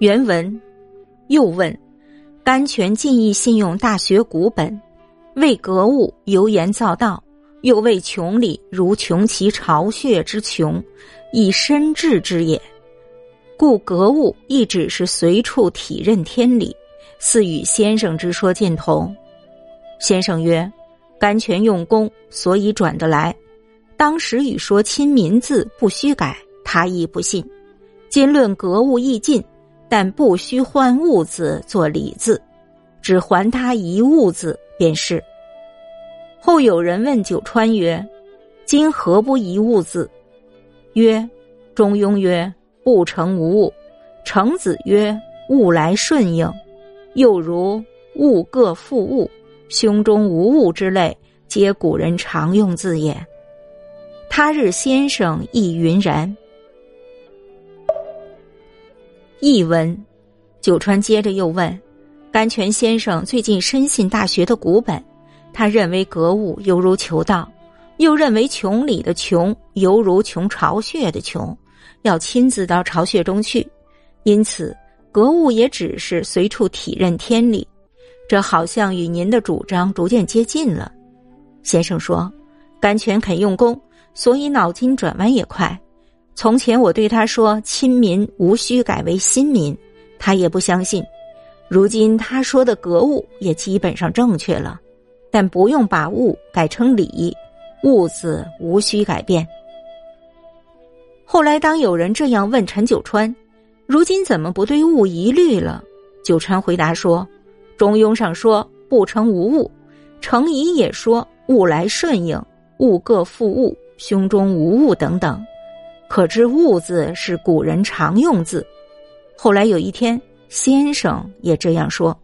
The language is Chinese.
原文又问：甘泉尽意信用大学古本，为格物油盐造道，又为穷理如穷其巢穴之穷，以身治之也。故格物亦只是随处体认天理，似与先生之说见同。先生曰：“甘泉用功，所以转得来。当时与说亲民字不须改，他亦不信。今论格物亦尽。”但不须换物字做礼字，只还他一物字便是。后有人问九川曰：“今何不一物字？”曰：“中庸曰不成无物。”程子曰：“物来顺应。”又如“物各复物”“胸中无物”之类，皆古人常用字也。他日先生亦云然。译文，九川接着又问：甘泉先生最近深信大学的古本，他认为格物犹如求道，又认为穷理的穷犹如穷巢穴的穷，要亲自到巢穴中去，因此格物也只是随处体认天理。这好像与您的主张逐渐接近了。先生说，甘泉肯用功，所以脑筋转弯也快。从前我对他说：“亲民无需改为新民”，他也不相信。如今他说的格物也基本上正确了，但不用把物改成礼，物字无需改变。后来当有人这样问陈九川：“如今怎么不对物疑虑了？”九川回答说：“中庸上说不成无物，程颐也说物来顺应，物各复物，胸中无物等等。”可知“物”字是古人常用字，后来有一天，先生也这样说。